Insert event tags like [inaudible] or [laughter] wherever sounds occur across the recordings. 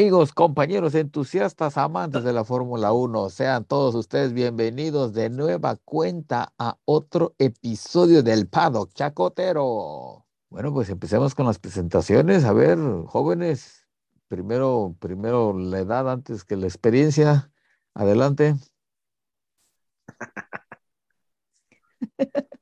Amigos, compañeros, entusiastas, amantes de la Fórmula 1, sean todos ustedes bienvenidos de nueva cuenta a otro episodio del Paddock Chacotero. Bueno, pues empecemos con las presentaciones. A ver, jóvenes, primero, primero la edad antes que la experiencia. Adelante. [laughs]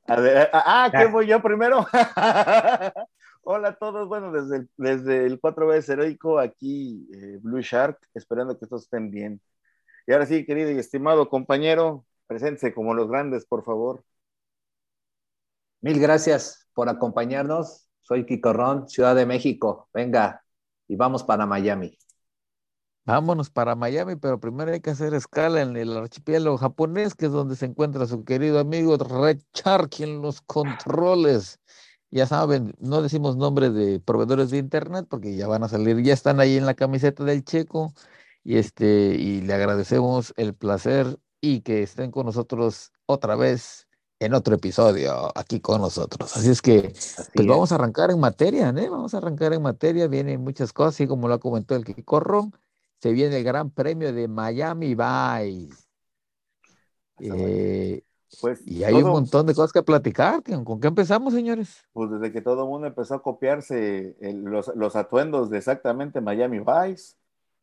ah, ¿qué voy yo primero? [laughs] Hola a todos, bueno, desde el, desde el 4 veces heroico, aquí eh, Blue Shark, esperando que todos estén bien. Y ahora sí, querido y estimado compañero, preséntese como los grandes, por favor. Mil gracias por acompañarnos. Soy Kiko Ron, Ciudad de México. Venga, y vamos para Miami. Vámonos para Miami, pero primero hay que hacer escala en el archipiélago japonés, que es donde se encuentra su querido amigo Red Shark en los controles. Ya saben, no decimos nombres de proveedores de internet porque ya van a salir, ya están ahí en la camiseta del checo y este y le agradecemos el placer y que estén con nosotros otra vez en otro episodio aquí con nosotros. Así es que pues vamos a arrancar en materia, ¿eh? Vamos a arrancar en materia, vienen muchas cosas, así como lo ha comentado el Kikorro, se viene el Gran Premio de Miami Vice. Eh, pues, y hay un montón de cosas que platicar. ¿Con qué empezamos, señores? Pues desde que todo el mundo empezó a copiarse los, atuendos de exactamente Miami Vice,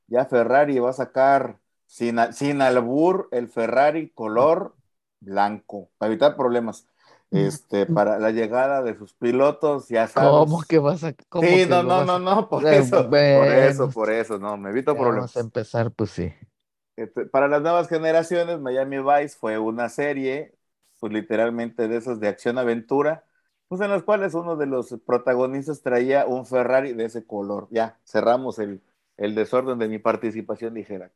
ya Ferrari va a sacar sin, sin albur el Ferrari color blanco para evitar problemas. Este, [laughs] para la llegada de sus pilotos, ya sabes. ¿Cómo que vas a.? sí, no, no, no, no, por eso, por eso, por eso, no, me evito problemas. Vamos a empezar, pues sí. Este, para las nuevas generaciones, Miami Vice fue una serie pues literalmente de esas de acción-aventura, pues en las cuales uno de los protagonistas traía un Ferrari de ese color. Ya, cerramos el, el desorden de mi participación dijera.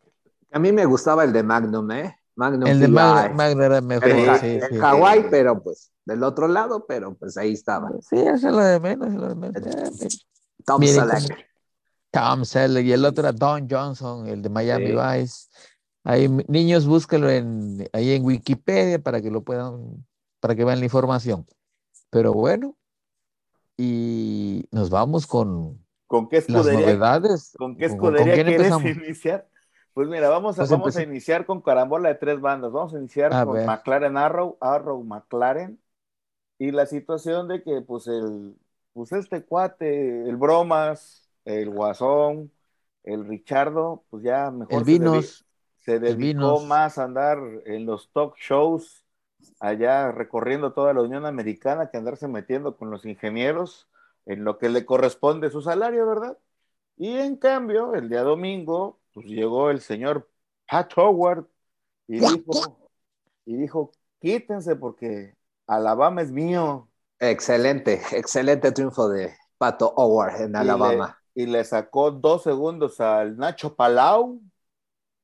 A mí me gustaba el de Magnum, ¿eh? Magnum el de Magnum, era mejor. En, sí, Hawái, pero pues del otro lado, pero pues ahí estaba. Sí, eso es lo de menos, es lo de menos. Tom Selleck. Tom Selleck y el otro era Don Johnson, el de Miami Vice. Ahí, niños, búsquenlo en, ahí en Wikipedia para que lo puedan, para que vean la información. Pero bueno, y nos vamos con, ¿Con qué escudería, las novedades. ¿Con qué escudería quieres iniciar? Pues mira, vamos a, pues vamos a iniciar con carambola de tres bandas. Vamos a iniciar con McLaren Arrow, Arrow McLaren. Y la situación de que, pues, el, pues este cuate, el Bromas, el Guasón, el Richardo, pues ya mejor. El Vinos se dedicó más a andar en los talk shows allá recorriendo toda la Unión Americana que andarse metiendo con los ingenieros en lo que le corresponde su salario, ¿verdad? Y en cambio, el día domingo, pues llegó el señor Pat Howard y dijo, y dijo, quítense porque Alabama es mío. Excelente, excelente triunfo de Pato Howard en Alabama. y le sacó dos segundos al Nacho Palau,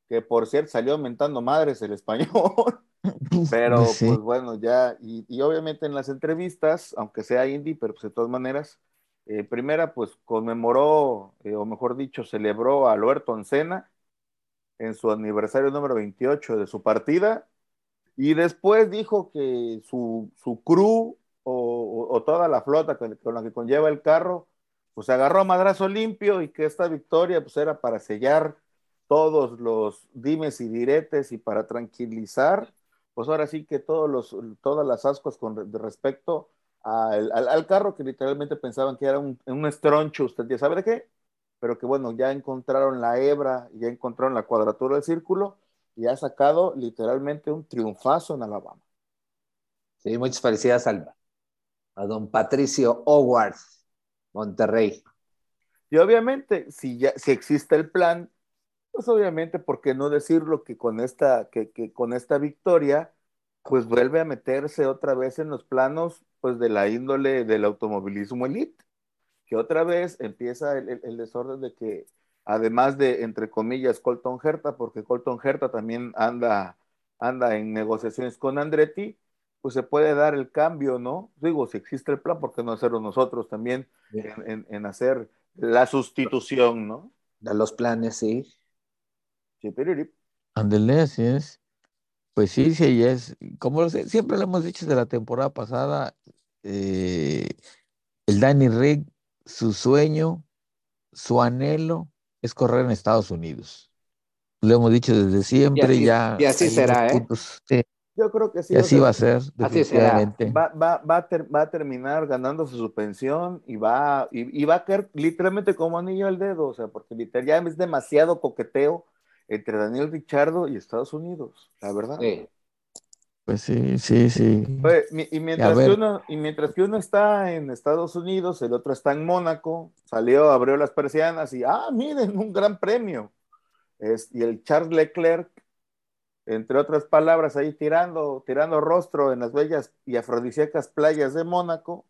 que por cierto salió aumentando madres el español. [laughs] pero pues bueno, ya, y, obviamente en las entrevistas, aunque sea indie, pero pues de todas maneras, eh, primera pues conmemoró, eh, o mejor dicho, celebró a Alberto Senna en su aniversario número 28 de su partida, y después dijo que su, su crew o, toda la flota con, con, la que conlleva el carro, pues agarró a madrazo limpio y que esta victoria pues era para sellar todos los dimes y diretes y para tranquilizar, pues ahora sí que todos los, todas las ascuas con respecto al, al, carro que literalmente pensaban que era un, un estroncho, usted ya sabe de qué, pero que bueno, ya encontraron la hebra, ya encontraron la cuadratura del círculo y ha sacado literalmente un triunfazo en Alabama. Sí, muchas felicidades al, a don Patricio Howard, Monterrey. Y obviamente, si, ya, si existe el plan, pues obviamente, ¿por qué no decirlo que con esta, que, que con esta victoria, pues vuelve a meterse otra vez en los planos, pues de la índole del automovilismo elite, que otra vez empieza el, el, desorden de que, además de, entre comillas, Colton Herta, porque Colton Herta también anda, anda en negociaciones con Andretti, pues se puede dar el cambio, ¿no? Digo, si existe el plan, ¿por qué no hacerlo nosotros también en, en, en hacer la sustitución, ¿no? De los planes, sí. Andele, así es. Pues sí, sí, es. Como siempre lo hemos dicho de la temporada pasada, eh, el Danny Rick, su sueño, su anhelo es correr en Estados Unidos. Lo hemos dicho desde siempre, y ya. Y así será, ¿eh? Yo creo que sí. Y así va a ser, definitivamente. Va, va, va, va, a terminar ganando su pensión y va, y, va a caer literalmente como anillo al dedo, o sea, porque literal, ya es demasiado coqueteo entre Daniel Richardo y Estados Unidos, la verdad. Sí. Pues sí, sí, sí. y, mientras que uno, y mientras que uno está en Estados Unidos, el otro está en Mónaco, salió, abrió las persianas y, ah, miren, un gran premio. Es, y el Charles Leclerc, entre otras palabras, ahí tirando, tirando rostro en las bellas y afrodisíacas playas de Mónaco,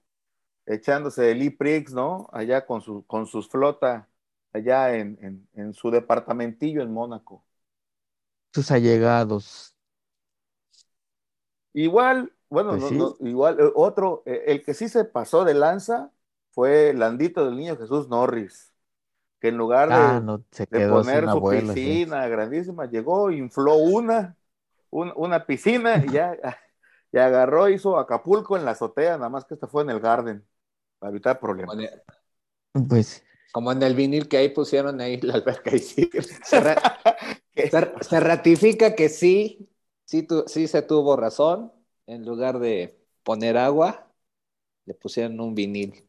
echándose el E-Prix, ¿no? Allá con, su, con sus flota, allá en, en su departamentillo en Mónaco. Sus allegados. Igual, bueno, pues igual, eh, otro, eh, el que sí se pasó de lanza fue Landito del Niño Jesús Norris, que en lugar de, ah, poner su piscina grandísima, llegó, infló una, una piscina y ya, [laughs] ya agarró, hizo Acapulco en la azotea, nada más que esta fue en el Garden, para evitar problemas. Pues como en el vinil que ahí pusieron ahí la alberca y sí, se [laughs] ratifica que sí sí, sí se tuvo razón. En lugar de poner agua, le pusieron un vinil.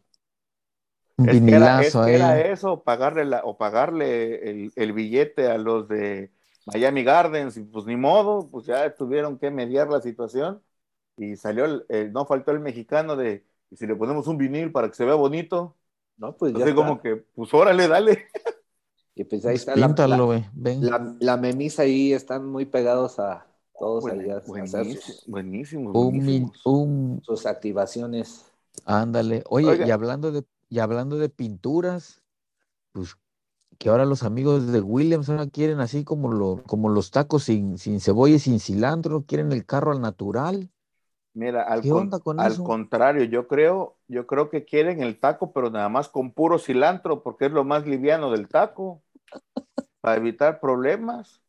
Un es vinilazo que era, eso, pagarle la, o pagarle el, billete a los de Miami Gardens, y pues ni modo, pues ya tuvieron que mediar la situación. Y salió, no faltó el mexicano de, y si le ponemos un vinil para que se vea bonito, no, pues ya como que, pues órale, dale. Y pues ahí está la, la, memisa ahí, están muy pegados a, todos allá buenísimo, buenísimo, sus activaciones. Ándale. Oye, y hablando de y hablando de pinturas, pues que ahora los amigos de Williams ahora quieren así como, lo, como los tacos sin, sin cebolla y sin cilantro, quieren el carro al natural. Mira, al, al contrario, yo creo, yo creo que quieren el taco, pero nada más con puro cilantro, porque es lo más liviano del taco, [laughs] para evitar problemas.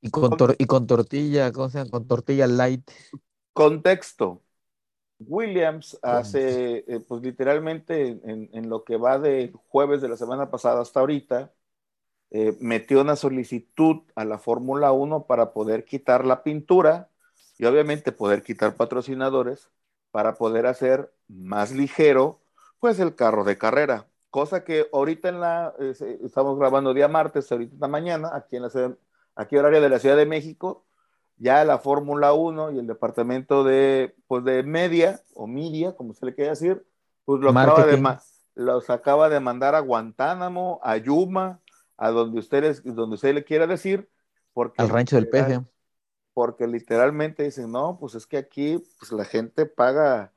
Y con, y con tortilla, ¿cómo se llama? Con tortilla light. Contexto. Williams hace, eh, pues literalmente en, lo que va de jueves de la semana pasada hasta ahorita, eh, metió una solicitud a la Fórmula 1 para poder quitar la pintura y obviamente poder quitar patrocinadores para poder hacer más ligero pues el carro de carrera. Cosa que ahorita en la, eh, estamos grabando día martes, ahorita esta mañana, aquí en la ciudad, aquí horario de la Ciudad de México, ya la Fórmula 1 y el departamento de, pues de media o media, como se le quiere decir, pues lo acaba de, los acaba de mandar a Guantánamo, a Yuma, a donde ustedes, donde usted le quiera decir, porque al rancho del peje. Porque literalmente dicen, no, pues es que aquí pues la gente paga,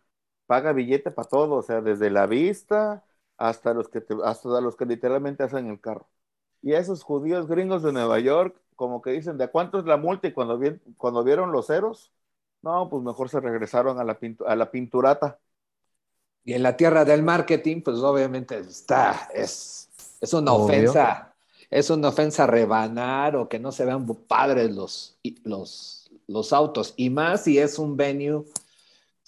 paga billete para todo, o sea, desde la vista hasta los que hasta los que literalmente hacen el carro. Y esos judíos gringos de Nueva York como que dicen, ¿de cuánto es la multa? Y cuando, cuando vieron los ceros, no, pues mejor se regresaron a la, a la pinturata. Y en la tierra del marketing, pues obviamente está, es, es una ofensa, es una ofensa rebanar o que no se vean padres los, los, los autos. Y más si es un venue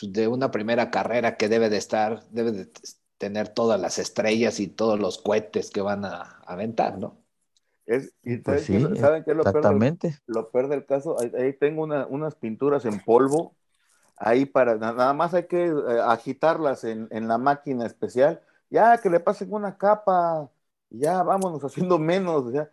de una primera carrera que debe de estar, debe de tener todas las estrellas y todos los cohetes que van a aventar, ¿no? Es, y pues ¿saben, qué, es lo exactamente. lo peor del caso? Ahí, tengo unas pinturas en polvo, ahí para, nada más hay que eh, agitarlas en, la máquina especial, ya que le pasen una capa, ya vámonos [laughs] haciendo menos, ya,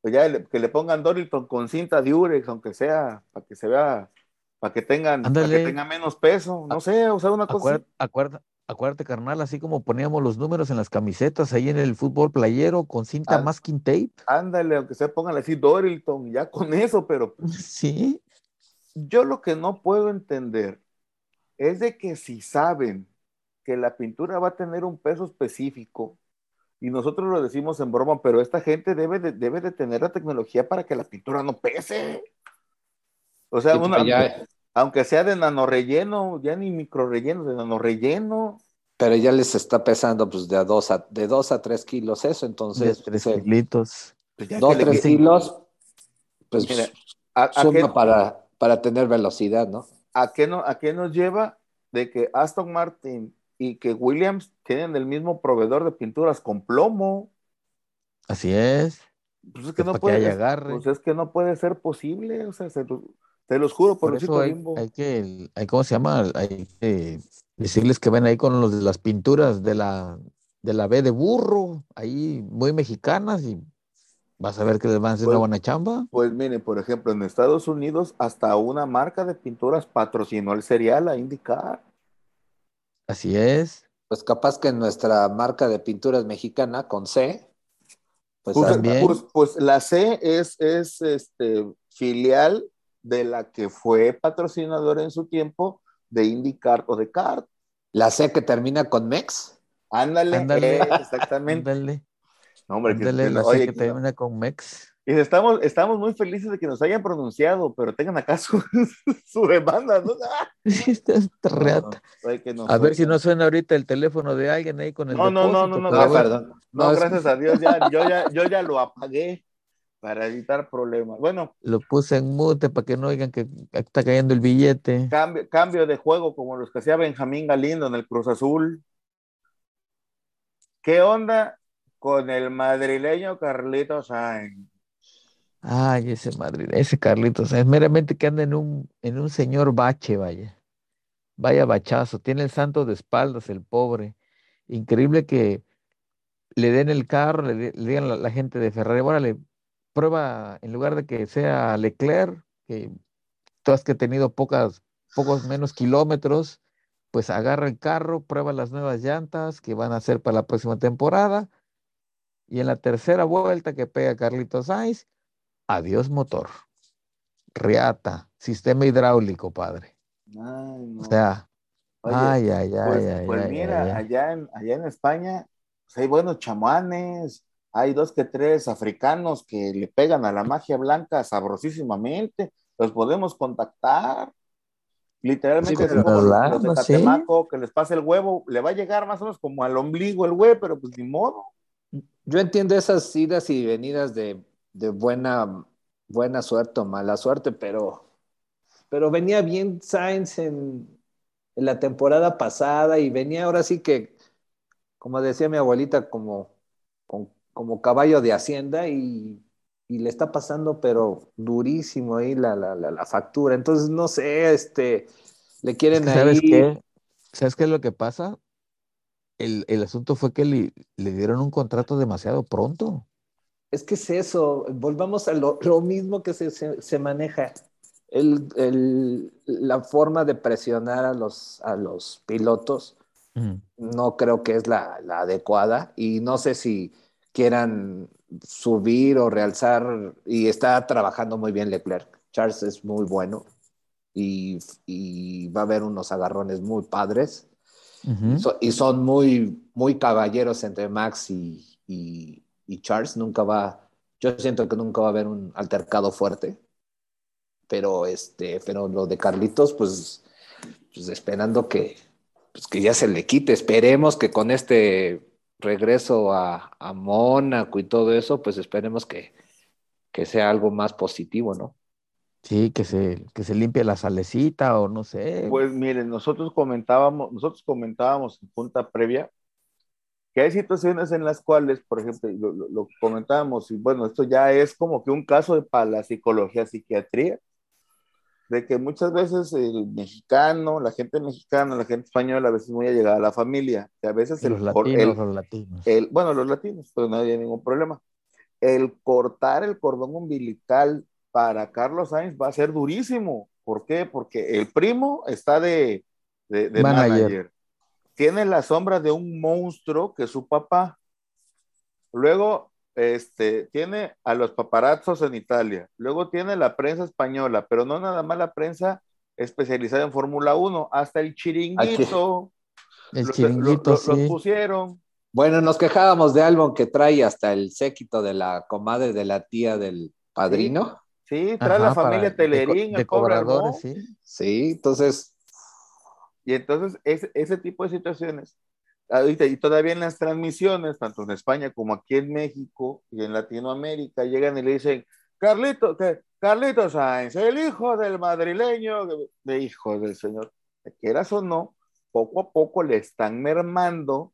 pues ya que le pongan Dorilton con cinta de Urex, aunque sea, para que se vea, para que tengan, para que tenga menos peso, no sé, o sea, una cosa. Acuerda, acuérdate, carnal, así como poníamos los números en las camisetas ahí en el fútbol playero con cinta masking tape. Ándale, aunque se pongan así Dorilton, ya con eso, pero. Pues [laughs] sí. Yo lo que no puedo entender es de que si saben que la pintura va a tener un peso específico, y nosotros lo decimos en broma, pero esta gente debe de, debe de tener la tecnología para que la pintura no pese. O sea, una, aunque sea de nanorelleno, ya ni micro relleno, de nanorelleno. Pero ya les está pesando pues de a dos a, de dos a tres kilos eso, entonces. De tres kilitos. Pues dos, tres kilos, pues Mira, suma para, para tener velocidad, ¿no? ¿A qué, no, ¿A qué nos lleva de que Aston Martin y que Williams tienen el mismo proveedor de pinturas con plomo? Así es. Pues es que no puede, pues es que no puede ser posible, o sea, se, te los juro por, eso hay, hay, que, hay, ¿cómo se llama? Hay que decirles que ven ahí con los de las pinturas de la, de la B de burro, ahí muy mexicanas y vas a ver que les van a hacer una pues, buena chamba. Pues mire, por ejemplo, en Estados Unidos hasta una marca de pinturas patrocinó el cereal a indicar. Así es. Pues capaz que nuestra marca de pinturas mexicana con C, pues, pues también. Pues, pues, la C es, es este, filial de la que fue patrocinadora en su tiempo de IndyCar o de CART. La C que termina con MEX. Ándale, Ándale. exactamente. [laughs] Ándale. No, hombre, Ándale, la C que termina con MEX. Y estamos, estamos muy felices de que nos hayan pronunciado, pero tengan acá su, demanda, ¿no? a ver si no suena ahorita el teléfono de alguien ahí con el No, no, no, no, no, no, perdón. No, gracias a Dios, ya, yo, ya, yo ya lo apagué para evitar problemas. Bueno. Lo puse en mute para que no oigan que está cayendo el billete. Cambio, cambio de juego como los que hacía Benjamín Galindo en el Cruz Azul. ¿Qué onda con el madrileño Carlitos Sainz? Ay, ese madrileño, ese Carlitos Sainz, meramente que anda en un, en un señor bache, vaya. Vaya bachazo, tiene el santo de espaldas, el pobre. Increíble que le den el carro, le, digan a la, gente de Ferrari, órale, prueba, en lugar de que sea Leclerc, que todas que he tenido pocas, pocos menos kilómetros, pues agarra el carro, prueba las nuevas llantas que van a ser para la próxima temporada. Y en la tercera vuelta que pega Carlitos Sainz, adiós motor. Riata, sistema hidráulico, padre. O sea, ay, ay, ay, pues, ay. Pues mira, Allá, en, allá en España pues, hay buenos chamuanes, hay dos que tres africanos que le pegan a la magia blanca sabrosísimamente, los podemos contactar. Literalmente, los de Catemaco, que les pase el huevo, le va a llegar más o menos como al ombligo el huevo, pero pues ni modo. Yo entiendo esas idas y venidas de, buena, buena suerte o mala suerte, pero, pero venía bien Sainz en, en la temporada pasada y venía ahora sí que, como decía mi abuelita, como como caballo de hacienda y, le está pasando, pero durísimo ahí la, la, factura. Entonces, no sé, este, le quieren ¿Sabes Qué? ¿Sabes qué es lo que pasa? El, asunto fue que le, dieron un contrato demasiado pronto. Es que es eso, volvamos a lo, mismo que se, maneja. El, la forma de presionar a los, a los pilotos no creo que es la, la adecuada y no sé si quieran subir o realzar y está trabajando muy bien Leclerc. Charles es muy bueno y, va a haber unos agarrones muy padres y son muy, muy caballeros entre Max y, Charles. Nunca va, yo siento que nunca va a haber un altercado fuerte, pero, este, pero lo de Carlitos, pues, pues esperando que, pues que ya se le quite. Esperemos que con este regreso a, Mónaco y todo eso, pues esperemos que, sea algo más positivo, ¿no? Sí, que se, que se limpie la salecita o no sé. Pues miren, nosotros comentábamos, nosotros comentábamos en punta previa que hay situaciones en las cuales, por ejemplo, lo, comentábamos, y bueno, esto ya es como que un caso de para la psicología, psiquiatría, de que muchas veces el mexicano, la gente mexicana, la gente española, a veces muy allegada a la familia, que a veces el, los latinos, los latinos. bueno, los latinos, pues no hay ningún problema. El cortar el cordón umbilical para Carlos Sainz va a ser durísimo. ¿Por qué? Porque el primo está de, de, manager. Tiene la sombra de un monstruo que es su papá. Luego este, tiene a los paparazzos en Italia, luego tiene la prensa española, pero no nada más la prensa especializada en Fórmula 1, hasta el chiringuito. El chiringuito, lo, pusieron. Bueno, nos quejábamos de Albon que trae hasta el séquito de la comadre de la tía del padrino. Sí, trae la familia Telerín, de, cobradores, sí. Sí, entonces. Y entonces ese, ese tipo de situaciones ahorita y todavía en las transmisiones, tanto en España como aquí en México y en Latinoamérica, llegan y le dicen, Carlito, Carlito Sáenz, el hijo del madrileño, de hijo del señor, quieras o no, poco a poco le están mermando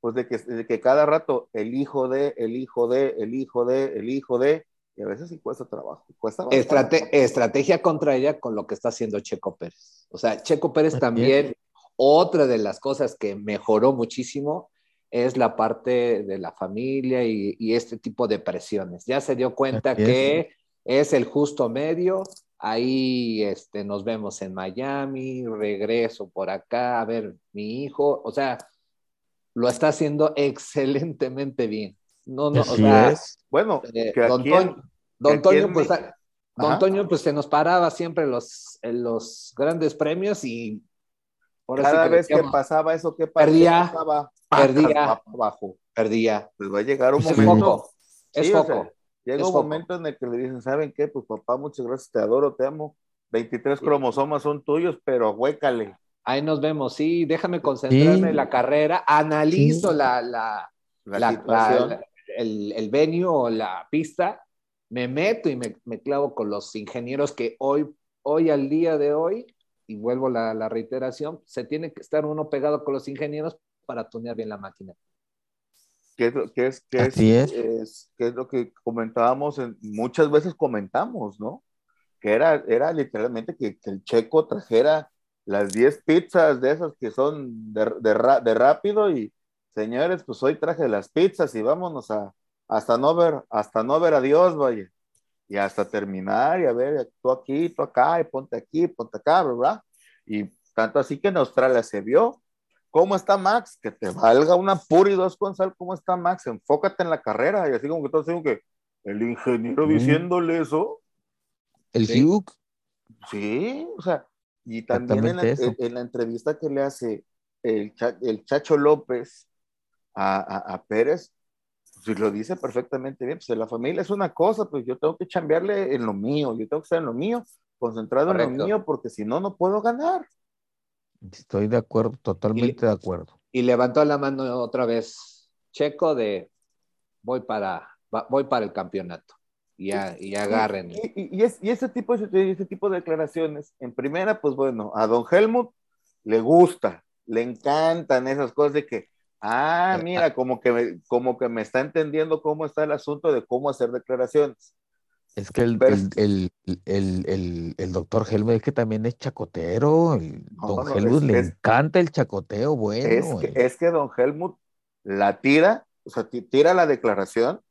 pues de que, de que cada rato el hijo de, el hijo de, el hijo de, el hijo de, y a veces sí cuesta trabajo. Cuesta estrategia contra ella con lo que está haciendo Checo Pérez. O sea, Checo Pérez también, otra de las cosas que mejoró muchísimo es la parte de la familia y, este tipo de presiones. Ya se dio cuenta que es el justo medio. Ahí este, nos vemos en Miami, regreso por acá, a ver mi hijo. O sea, lo está haciendo [laughs] excelentemente bien. No, no, o sea, Bueno, eh, don, Toño, pues, don Toño, pues se nos paraba siempre los, en los grandes premios y cada vez que pasaba eso, ¿qué perdía, perdía, abajo. perdía. Pues va a llegar un momento. Es foco. llega un momento en el que le dicen, ¿saben qué? Pues papá, muchas gracias, te adoro, te amo. 23 cromosomas son tuyos, pero huécale. Ahí nos vemos, sí, déjame concentrarme en la carrera, analizo la, la, la, el, el venue o la pista, me meto y me, me, clavo con los ingenieros que hoy, hoy al día de hoy, y vuelvo la, la reiteración, se tiene que estar uno pegado con los ingenieros para tunear bien la máquina. ¿Qué es, qué es, qué es, es. qué es lo que comentábamos, muchas veces comentamos, ¿no? Que era, era literalmente que, que el checo trajera las 10 pizzas de esas que son de, de, de, rápido y señores, pues hoy traje las pizzas y vámonos a hasta no ver, hasta no ver a Dios, vaya. Y hasta terminar y a ver, tú aquí, tú acá, y ponte aquí, ponte acá, ¿verdad? Y tanto así que en Australia se vio. ¿Cómo está Max? Que te valga una pura y dos con sal. ¿Cómo está Max? Enfócate en la carrera. Y así como que todo así que el ingeniero diciéndole eso. El Hugh. Sí, o sea, y también en la, entrevista que le hace el, el Chacho López a, a, Pérez, pues lo dice perfectamente bien, pues la familia es una cosa, pues yo tengo que chambearle en lo mío, yo tengo que estar en lo mío, concentrado en lo mío, porque si no, no puedo ganar. Estoy de acuerdo, totalmente de acuerdo. Y levantó la mano otra vez Checo de voy para, voy para el campeonato y, agarren. Y, y, ese, tipo, ese tipo de declaraciones, en primera, pues bueno, a don Helmut le gusta, le encantan esas cosas de que, ah, eh, mira, ah. como que, me, como que me está entendiendo cómo está el asunto de cómo hacer declaraciones. Es que el, el, el, doctor Helmut es que también es chacotero. don Helmut le encanta el chacoteo, bueno. Es que, es que don Helmut la tira, o sea, tira la declaración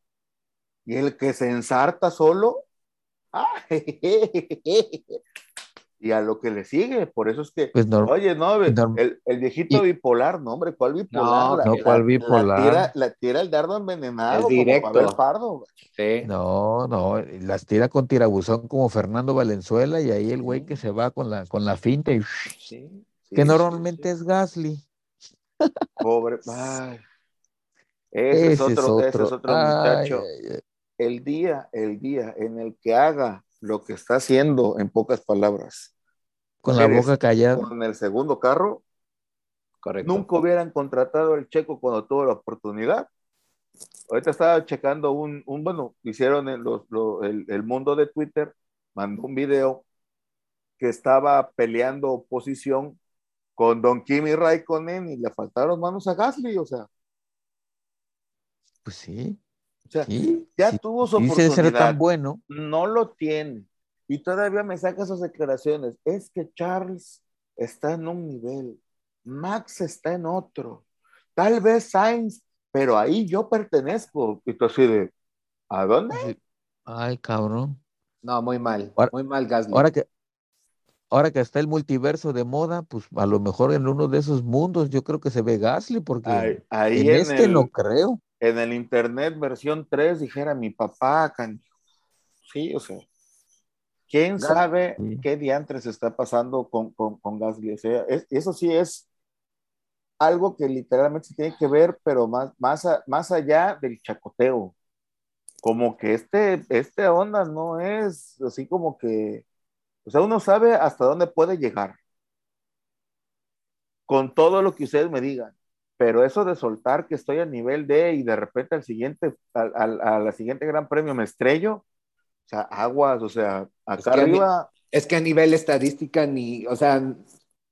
y el que se ensarta solo, [laughs] y a lo que le sigue, por eso es que, pues oye, no, el, el, viejito bipolar, no, hombre, ¿cuál bipolar? No, ¿cuál bipolar? La tira, el dardo envenenado, directo. Como Pardo. Sí. No, no, las tira con tirabuzón como Fernando Valenzuela y ahí el güey que se va con la, con la finta y sí, que normalmente es Gasly. Pobre, [laughs] ay. Ese, es otro, ese es otro muchacho el día, el día en el que haga lo que está haciendo, en pocas palabras. Con la boca callada. Con el segundo carro. Correcto. Nunca hubieran contratado al checo cuando tuvo la oportunidad. Ahorita estaba checando un, un bueno, hicieron el, el, mundo de Twitter, mandó un video que estaba peleando posición con Don Kimi Raikkonen y le faltaron manos a Gasly, o sea. Pues sí sea, ya tuvo su oportunidad. ser tan bueno. No lo tiene. Y todavía me saca esas declaraciones. Es que Charles está en un nivel, Max está en otro, tal vez Sainz, pero ahí yo pertenezco. Y tú así de, ¿a dónde? Ay, cabrón. No, muy mal, muy mal Gasly. Ahora que, ahora que está el multiverso de moda, pues a lo mejor en uno de esos mundos yo creo que se ve Gasly, porque ahí, en, este no creo en el internet versión 3 dijera mi papá, sí, o sea, quién sabe qué diantres está pasando con, con, con Gasly, o sea, eso sí es algo que literalmente se tiene que ver, pero más, más, más allá del chacoteo, como que este, este onda no es así como que, o sea, uno sabe hasta dónde puede llegar, con todo lo que ustedes me digan pero eso de soltar que estoy a nivel de y de repente al siguiente, al, a la siguiente gran premio me estrello, o sea, aguas, o sea, acá arriba. es que a nivel estadística ni, o sea,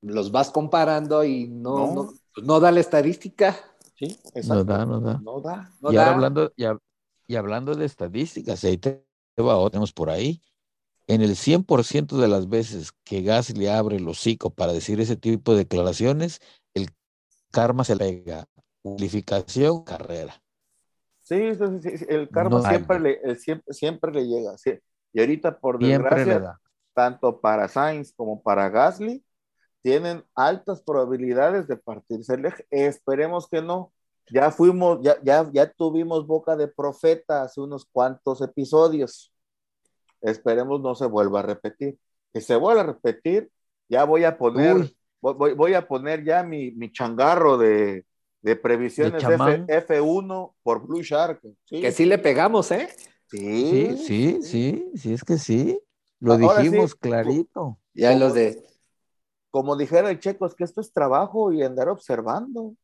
los vas comparando y no, no, no, da la estadística. Sí, exacto. No da, no da. No da. y ahora hablando, y, hablando de estadísticas, ahí te va, tenemos por ahí. En el 100% de las veces que Gasly abre el hocico para decir ese tipo de declaraciones, karma se le pega. Calificación, carrera. Sí, el karma siempre, le, siempre, siempre le llega. Y ahorita, por desgracia, tanto para Sainz como para Gasly, tienen altas probabilidades de partirse el eje. Esperemos que no. Ya fuimos, ya, ya, ya tuvimos boca de profeta hace unos cuantos episodios. Esperemos no se vuelva a repetir. Que se vuelva a repetir, ya voy a poner, voy, voy, a poner ya mi, mi changarro de, de previsiones de F, 1 por Blue Shark. Que sí le pegamos, ¿eh? Sí, sí, sí, sí, es que sí. Lo dijimos clarito. Ya los de como dijera el checo, es que esto es trabajo y andar observando.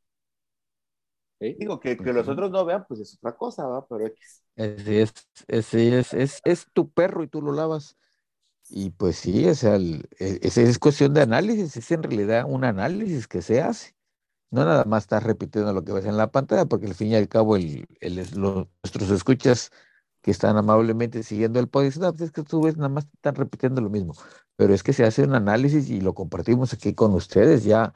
Digo, que, que, los otros no vean, pues es otra cosa, ¿va? Pero X. Es, es, es, es, es, tu perro y tú lo lavas. Y pues sí, o sea, e, es, es cuestión de análisis, es en realidad un análisis que se hace. No nada más estás repitiendo lo que ves en la pantalla, porque al fin y al cabo el, el, nuestros escuchas que están amablemente siguiendo el podcast, no, es que tú ves, nada más están repitiendo lo mismo pero es que se hace un análisis y lo compartimos aquí con ustedes. Ya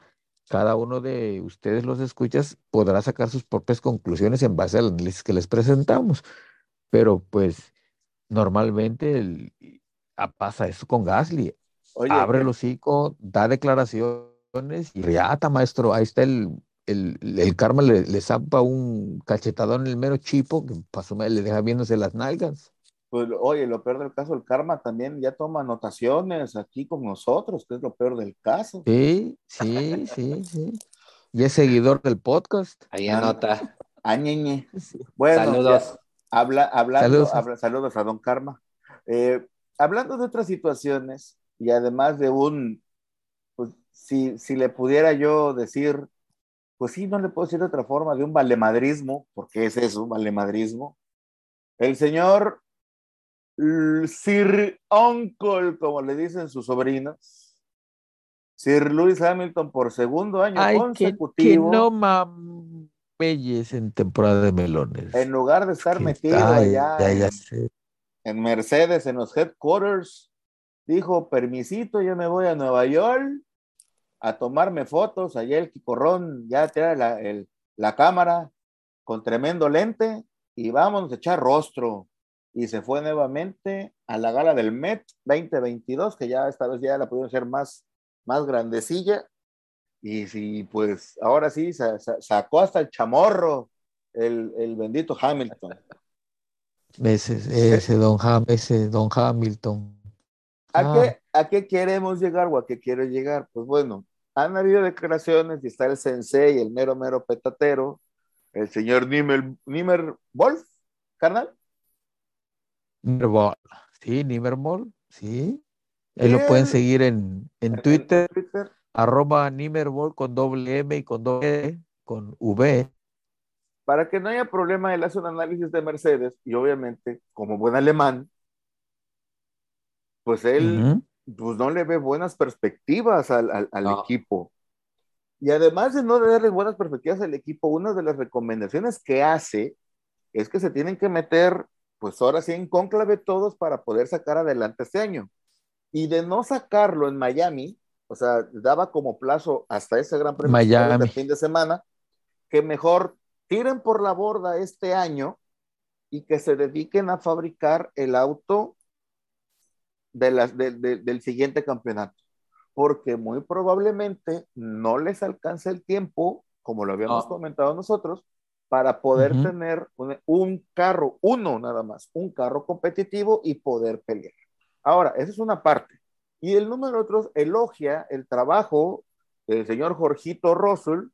cada uno de ustedes los escuchas podrá sacar sus propias conclusiones en base al análisis que les presentamos. Pero pues normalmente el, pasa eso con Gasly. Abre el hocico, da declaraciones y riata, maestro. Ahí está el, el, el karma, le, le zampa un cachetadón en el mero chipo que pasó, le deja viéndose las nalgas pues oye, lo peor del caso, el karma también ya toma anotaciones aquí con nosotros, que es lo peor del caso. Sí, sí, sí, sí. Y es seguidor del podcast. Ahí anota. Añeñe. Bueno, saludos. Habla, hablando, saludos. a don Karma. Eh, hablando de otras situaciones, y además de un, pues si, si le pudiera yo decir, pues sí, no le puedo decir de otra forma, de un valemadrismo, porque es eso, valemadrismo. El señor Sir Uncle, como le dicen sus sobrinos. Sir Lewis Hamilton por segundo año consecutivo. Que, no mameyes en temporada de melones. En lugar de estar metido allá en, Mercedes, en los headquarters, dijo, permisito, yo me voy a Nueva York a tomarme fotos. Allá el Quicorrón ya trae la, la cámara con tremendo lente y vamos a echar rostro y se fue nuevamente a la gala del Met 2022, que ya esta vez ya la pudieron hacer más, más grandecilla. Y sí, pues ahora sí, sacó hasta el chamorro el, el bendito Hamilton. Ese, ese, don, ese don Hamilton. ¿A, ah. qué, ¿A qué queremos llegar o a qué quiero llegar? Pues bueno, han habido declaraciones y está el sensei, el mero mero petatero, el señor Nimmer, Nimmer Wolf, carnal, Nimerball. Sí, Nimerball, sí. Ahí lo pueden seguir en, en Twitter, arroba Nimerball con doble M y con doble e, con V. Para que no haya problema, él hace un análisis de Mercedes y obviamente, como buen alemán, pues él pues no le ve buenas perspectivas al, al, equipo. Y además de no darle buenas perspectivas al equipo, una de las recomendaciones que hace es que se tienen que meter pues ahora sí en conclave todos para poder sacar adelante este año. Y de no sacarlo en Miami, o sea, daba como plazo hasta ese gran premio de fin de semana, que mejor tiren por la borda este año y que se dediquen a fabricar el auto de del siguiente campeonato. Porque muy probablemente no les alcance el tiempo, como lo habíamos comentado nosotros, para poder tener un, carro, uno nada más, un carro competitivo y poder pelear. Ahora, esa es una parte. Y el número otro elogia el trabajo del señor Jorgito Russell,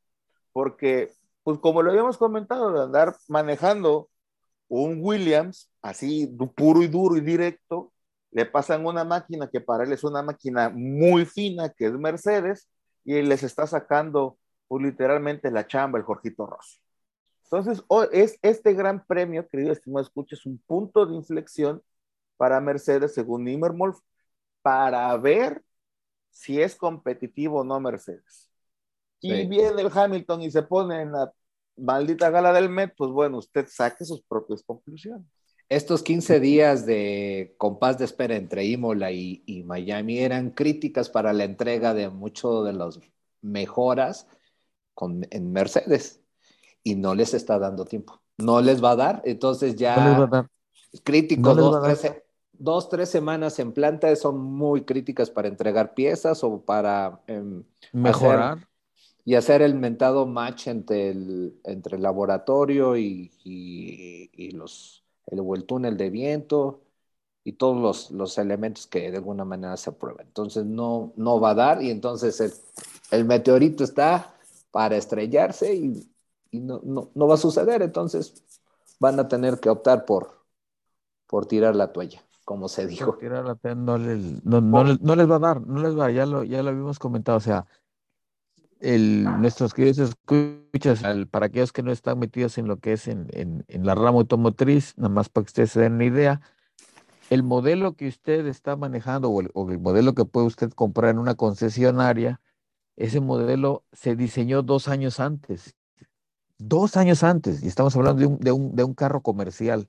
porque, pues como lo habíamos comentado, de andar manejando un Williams así puro y duro y directo, le pasan una máquina que para él es una máquina muy fina, que es Mercedes, y les está sacando pues, literalmente la chamba el Jorgito Russell. Entonces, es este gran premio, querido estimado escucha, es un punto de inflexión para Mercedes, según Nimmermolf, para ver si es competitivo o no Mercedes. Y viene el Hamilton y se pone en la maldita gala del Met, pues bueno, usted saque sus propias conclusiones. Estos 15 días de compás de espera entre Imola y, Miami eran críticas para la entrega de mucho de las mejoras con, en Mercedes y no les está dando tiempo. No les va a dar, entonces ya no les va a dar. críticos, dos, tres, semanas en planta son muy críticas para entregar piezas o para em, mejorar y hacer el mentado match entre el, entre el laboratorio y, los, el, el, túnel de viento y todos los, elementos que de alguna manera se aprueban. Entonces no, no va a dar y entonces el, meteorito está para estrellarse y, no, va a suceder. Entonces van a tener que optar por, por tirar la toalla, como se dijo. Tirar la no, no, no, les va a dar, no les va, ya lo, ya lo habíamos comentado, o sea, el, nuestros queridos escuchas, para aquellos que no están metidos en lo que es en, en, la rama automotriz, nada más para que ustedes se den una idea, el modelo que usted está manejando o el, modelo que puede usted comprar en una concesionaria, ese modelo se diseñó dos años antes. Dos años antes, y estamos hablando de un, de un, de un carro comercial.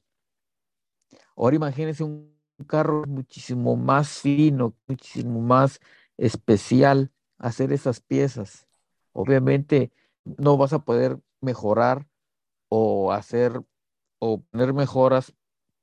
Ahora imagínense un carro muchísimo más fino, muchísimo más especial, hacer esas piezas. Obviamente no vas a poder mejorar o hacer o poner mejoras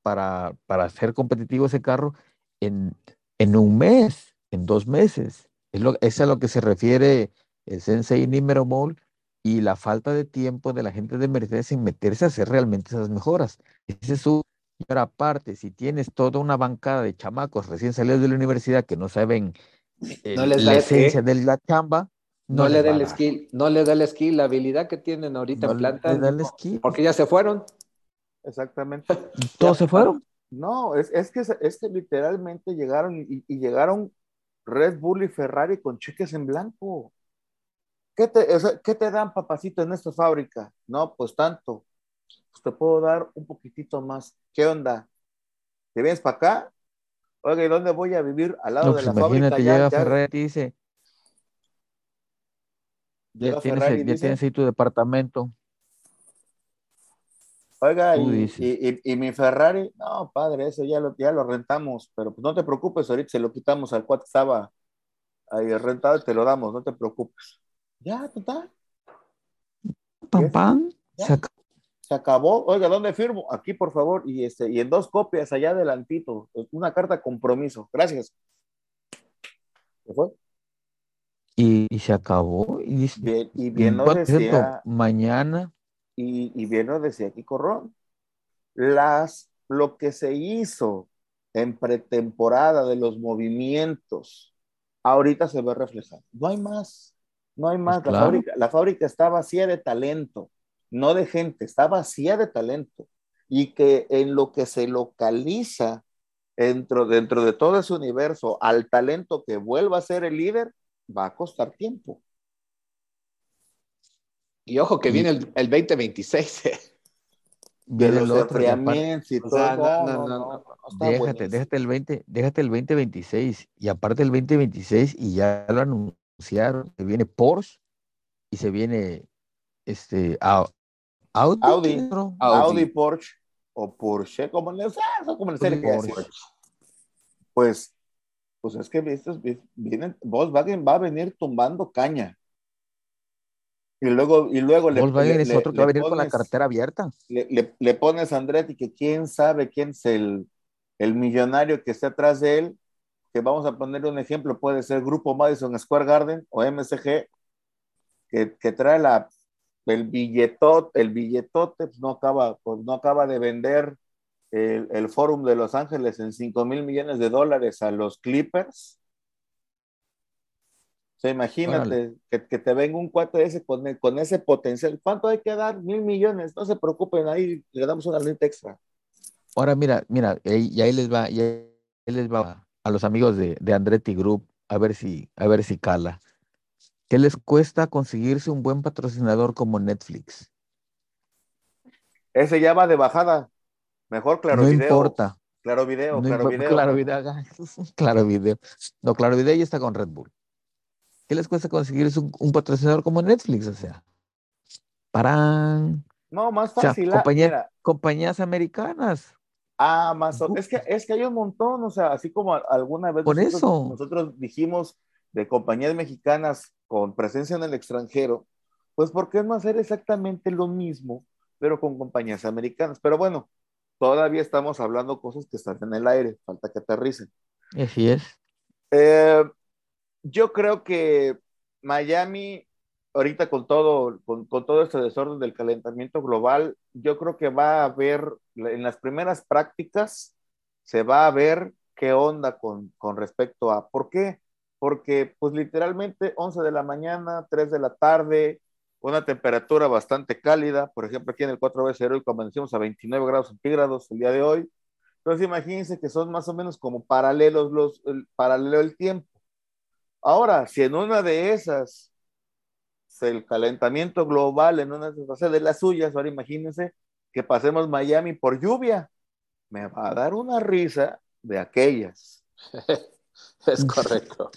para, para hacer competitivo ese carro en, en un mes, en dos meses. Es, lo, es a lo que se refiere el Sensei Nimero Mall y la falta de tiempo de la gente de Mercedes en meterse a hacer realmente esas mejoras. Ese es su... Y ahora aparte, si tienes toda una bancada de chamacos recién salidos de la universidad que no saben no les la esencia de la chamba, no, le da el skill, no le da el skill, la habilidad que tienen ahorita en planta. Le da el skill. Porque ya se fueron. Exactamente. [laughs] ¿Todos se fueron? No, es, es, que, es que literalmente llegaron y, llegaron Red Bull y Ferrari con cheques en blanco. ¿Qué te, ¿Qué te dan, papacito, en esta fábrica? No, pues tanto. Pues te puedo dar un poquitito más. ¿Qué onda? ¿Te vienes para acá? Oiga, ¿y dónde voy a vivir? Al lado de pues la fábrica. Llega Ferrari y dice, ya tienes, ahí tu departamento. Oiga, y, mi Ferrari, no, padre, eso ya lo, ya lo rentamos, pero pues no te preocupes, ahorita se lo quitamos al cuate estaba ahí rentado y te lo damos, no te preocupes. Ya, total. Pam, pam. Se, acabó. Oiga, ¿dónde firmo? Aquí, por favor, y, este, y en dos copias allá adelantito, una carta compromiso. Gracias. ¿Qué fue? Y, se acabó. Y, bien, y bien lo decía. Mañana. Y, y, bien lo decía aquí Corrón. Las, lo que se hizo en pretemporada de los movimientos, ahorita se ve reflejado. No hay más. No hay más. Pues la, fábrica, la fábrica está vacía de talento, no de gente, está vacía de talento. Y que en lo que se localiza dentro, dentro de todo ese universo al talento que vuelva a ser el líder, va a costar tiempo. Y ojo que viene el, el 2026. Eh. Viene el otro. Y todo. déjate, déjate el 20, déjate el 2026 y aparte el 2026 y ya lo anunciaron, se viene Porsche y se viene este Audi, Audi, Audi, Porsche o Porsche, como le, como le, Pues pues es que vienen, Volkswagen va a venir tumbando caña. Y luego, y luego Volkswagen es otro que va a venir con la cartera abierta. Le, pones a Andretti que quién sabe quién es el, millonario que está atrás de él, que vamos a poner un ejemplo, puede ser Grupo Madison Square Garden o MSG, que, que trae la, el billetote, el billetote, pues no acaba, pues no acaba de vender el, el Fórum de Los Ángeles en 5 mil millones de dólares a los Clippers. O sea, imagínate que, te venga un cuate ese con, con, ese potencial. ¿Cuánto hay que dar? Mil millones. No se preocupen, ahí le damos una lente extra. Ahora, mira, mira, y ahí les va, y ahí les va a los amigos de, de Andretti Group, a ver si, a ver si cala. ¿Qué les cuesta conseguirse un buen patrocinador como Netflix? Ese ya va de bajada. Mejor claro no importa. Claro video, claro video. Claro video, [laughs] claro video. No, claro video ya está con Red Bull. ¿Qué les cuesta conseguir un, un, patrocinador como Netflix? O sea, Parán. No, más fácil. Ah, compañías americanas. Ah, más es que es que hay un montón, o sea, así como alguna vez nosotros, nosotros dijimos de compañías mexicanas con presencia en el extranjero, pues ¿por qué no hacer exactamente lo mismo, pero con compañías americanas? Pero bueno, todavía estamos hablando cosas que están en el aire, falta que aterricen. Así es. Eh, yo creo que Miami, ahorita con todo, con, todo este desorden del calentamiento global, yo creo que va a haber, en las primeras prácticas, se va a ver qué onda con, con respecto a, ¿por qué? Porque pues literalmente 11 de la mañana, 3 de la tarde, una temperatura bastante cálida, por ejemplo, aquí en el 4 b 0 amanecimos a 29 grados centígrados el día de hoy. Entonces imagínense que son más o menos como paralelos los, el, paralelo el tiempo. Ahora, si en una de esas, el calentamiento global en una de esas de las suyas, ahora imagínense que pasemos Miami por lluvia, me va a dar una risa de aquellas. [laughs] es correcto.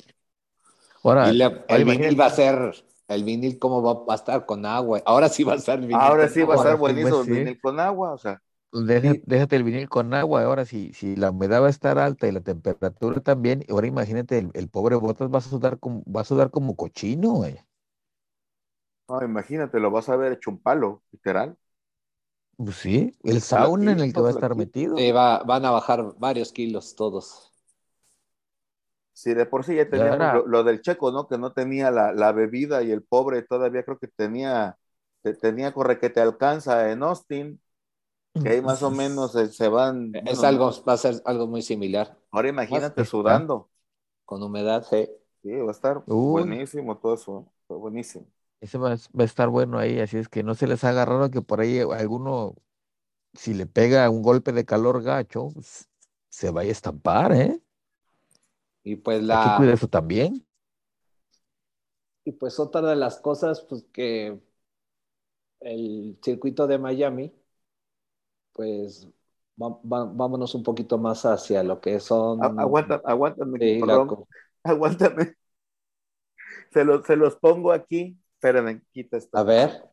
Ahora, el vinil va a ser, el vinil cómo va, a estar con agua. Ahora sí va a estar vinil. Ahora sí va a estar buenísimo el vinil con agua, o sea. Déjate, el vinil con agua. Ahora, si, si la humedad va a estar alta y la temperatura también, ahora imagínate, el, pobre Botas va a sudar como, va a sudar como cochino, güey. No, imagínate, lo vas a ver hecho un palo, literal. Pues sí, el sauna en el que va a estar metido. Sí, va, van a bajar varios kilos todos. Sí, de por sí ya teníamos lo, del checo, ¿no? Que no tenía la, bebida y el pobre todavía creo que tenía, tenía corre que te alcanza en Austin que ahí más o menos se, van. Es algo, va a ser algo muy similar. Ahora imagínate sudando. Con humedad, sí. Sí, va a estar buenísimo todo eso, buenísimo. Ese va, a estar bueno ahí, así es que no se les haga raro que por ahí alguno, si le pega un golpe de calor gacho, se vaya a estampar, ¿eh? Y pues la. Hay eso también. Y pues otra de las cosas, pues que el circuito de Miami pues vámonos un poquito más hacia lo que son. Aguanta, aguántame, [laughs] aguántame. Se los, se los pongo aquí. Espérame, quita esto. A ver.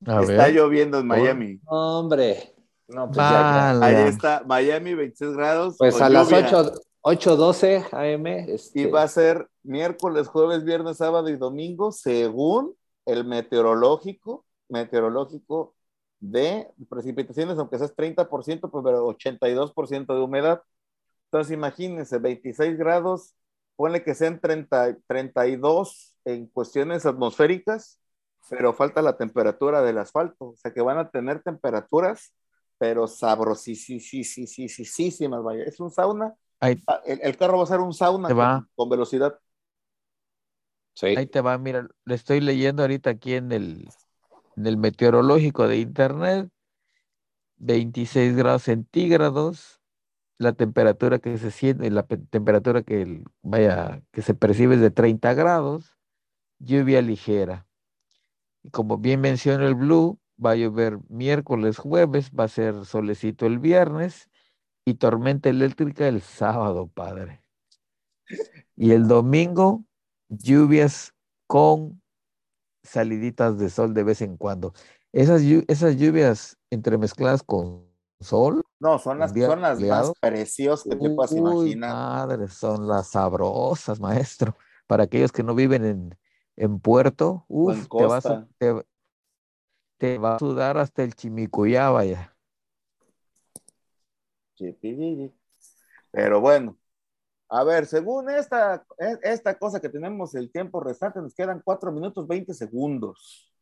está lloviendo en Miami. Hombre. No, pues Ahí está, Miami, 26 grados. Pues a las 8, 8.12 AM. Este... Y va a ser miércoles, jueves, viernes, sábado y domingo, según el meteorológico, meteorológico de precipitaciones, aunque sea 30%, pues, pero 82% de humedad. Entonces, imagínense, 26 grados, pone que sean 30, 32 en cuestiones atmosféricas, pero falta la temperatura del asfalto. O sea que van a tener temperaturas, pero sabrosísimas, vaya. Es un sauna. Ah, el, carro va a ser un sauna con, con, velocidad. Sí. Ahí te va, mira, le estoy leyendo ahorita aquí en el, en el meteorológico de internet, 26 grados centígrados, la temperatura que se siente, la temperatura que vaya, que se percibe es de 30 grados, lluvia ligera. Y como bien menciona el Blue, va a llover miércoles, jueves, va a ser solecito el viernes y tormenta eléctrica el sábado, padre. Y el domingo, lluvias con saliditas de sol de vez en cuando. Esas, esas lluvias entremezcladas con sol. No, son las, son las más preciosas que te puedas imaginar. Madre, son las sabrosas, maestro. Para aquellos que no viven en, en Puerto, uf, te, vas a, te, va a sudar hasta el chimicuyá, vaya. Pero bueno, a ver, según esta, e, esta cosa que tenemos el tiempo restante, nos quedan 4 minutos 20 segundos.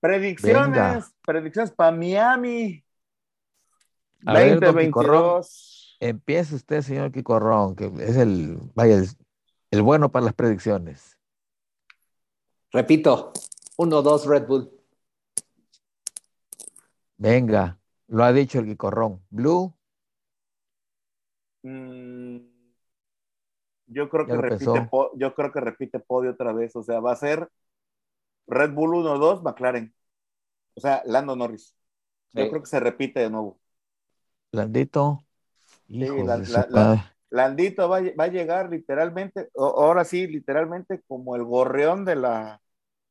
Predicciones, predicciones para Miami. 2022. Empieza usted, señor Quicorrón, que es el, vaya, el, bueno para las predicciones. Repito, 1-2 Red Bull. Venga, lo ha dicho el Quicorrón. Blue. Mm, yo creo, que repite, yo creo que repite podio otra vez. O sea, va a ser Red Bull 1-2, McLaren. O sea, Lando Norris. Yo creo que se repite de nuevo. Landito. Landito va, a llegar literalmente, ahora sí, literalmente como el gorreón de la,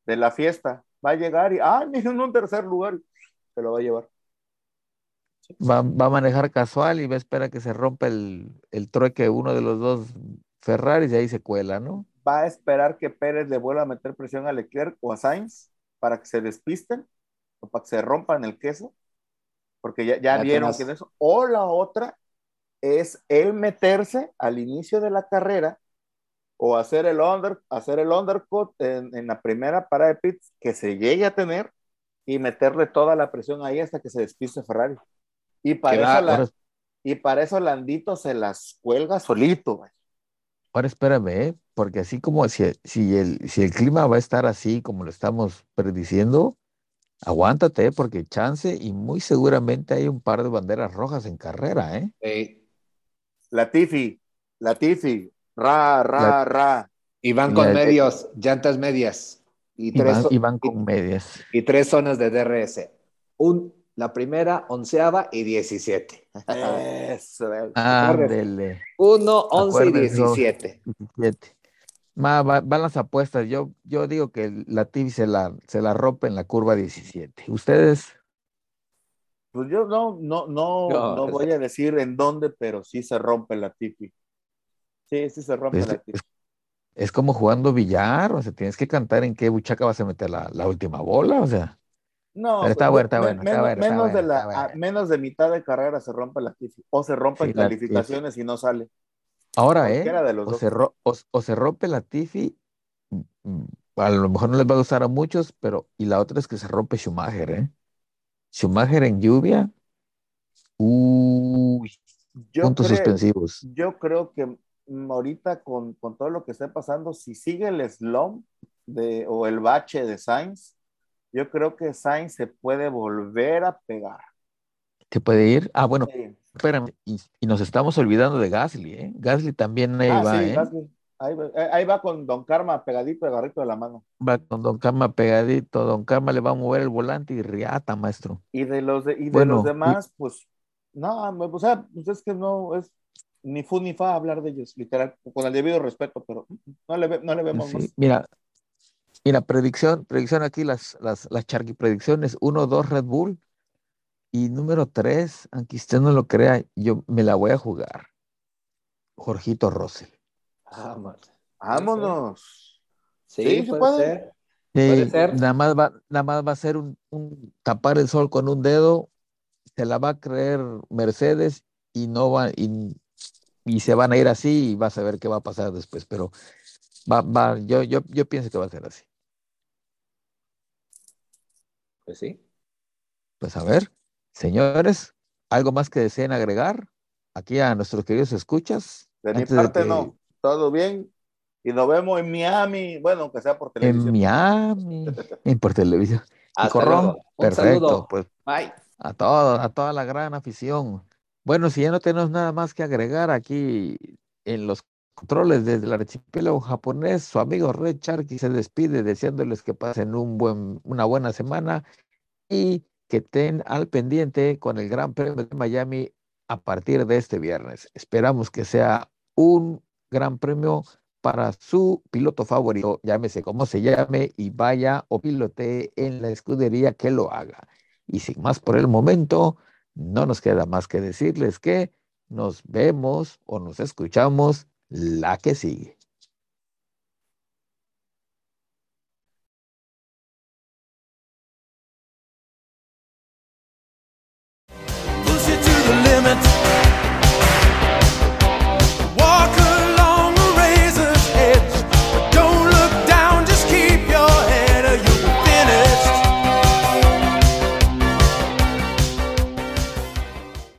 de la fiesta. va a llegar y, ah, [laughs] miren un tercer lugar, se lo va a llevar. Va, a manejar casual y va a esperar que se rompa el, el trueque uno de los dos Ferraris y ahí se cuela, ¿no? Va a esperar que Pérez le vuelva a meter presión a Leclerc o a Sainz para que se despisten o para que se rompan el queso, porque ya, ya, vieron que eso. O la otra es el meterse al inicio de la carrera o hacer el, under, hacer el undercut en, en la primera parada de pits que se llegue a tener y meterle toda la presión ahí hasta que se despiste Ferrari. Y para, eso, y para eso Landito se las cuelga solito. Ahora espérame, ¿eh? porque así como si, si, el, si el clima va a estar así como lo estamos prediciendo, aguántate, ¿eh? porque chance y muy seguramente hay un par de banderas rojas en carrera, ¿eh? Sí. Latifi, Latifi, ra, ra, ra. Y van con medios, llantas medias. Y, tres, y van, con medias. Y tres zonas de DRS. Un, la primera, onceava y diecisiete. Eso. Ándele. Uno, once y diecisiete. van las apuestas. Yo, yo digo que la TV se la, se la rompe en la curva 17. ¿Ustedes? Pues yo no, no, no, no, voy a decir en dónde, pero sí se rompe la Tifi. Sí, sí se rompe la Tifi. Es, como jugando billar, o sea, tienes que cantar en qué buchaca vas a meter la, la última bola, o sea. No, está pues, bueno, está bueno. menos, de la, menos de mitad de carrera se rompe la Tifi. O se rompe en calificaciones y no sale. Ahora, ¿eh? o, se o, se rompe la Tifi, mm, mm, a lo mejor no les va a gustar a muchos, pero y la otra es que se rompe Schumacher, ¿eh? Schumacher en lluvia. Uy, puntos suspensivos. Yo creo que ahorita con, todo lo que está pasando, si sigue el slump de, o el bache de Sainz, yo creo que Sainz se puede volver a pegar. ¿Se puede ir? Ah, bueno, espérame, y, nos estamos olvidando de Gasly, ¿eh? Gasly también ahí ah, va, ¿eh? Eh, ahí, va con Don Karma pegadito, agarrito de la mano. Va con Don Karma pegadito. Don Karma le va a mover el volante y riata, maestro. Y de los, de, y de los demás, pues, no, o sea, pues es que no es ni fu ni fa hablar de ellos, literal, con el debido respeto, pero no le, no le vemos más. Mira, mira, predicción, predicción aquí, las, las, las charqui predicciones, uno, dos, Red Bull. Y número tres, aunque usted no lo crea, yo me la voy a jugar. Jorgito Russell. Vámonos. Sí, puede, ser. Nada más va, nada más va a ser un, tapar el sol con un dedo, se la va a creer Mercedes y no va, y, se van a ir así y vas a ver qué va a pasar después. Pero va, va, yo, yo, yo pienso que va a ser así. Pues sí. Pues a ver, señores, ¿algo más que deseen agregar aquí a nuestros queridos escuchas? De mi parte no todo bien. Y nos vemos en Miami, bueno, aunque sea por televisión. En Miami, [laughs] en por televisión. perfecto, pues. A toda, a toda la gran afición. Bueno, si ya no tenemos nada más que agregar aquí en los controles desde el archipiélago japonés, su amigo Red Sharky se despide deseándoles que pasen un buen, una buena semana y que estén al pendiente con el Gran Premio de Miami a partir de este viernes. Esperamos que sea un gran premio para su piloto favorito, llámese como se llame, y vaya o pilotee en la escudería que lo haga. Y sin más por el momento, no nos queda más que decirles que nos vemos o nos escuchamos la que sigue.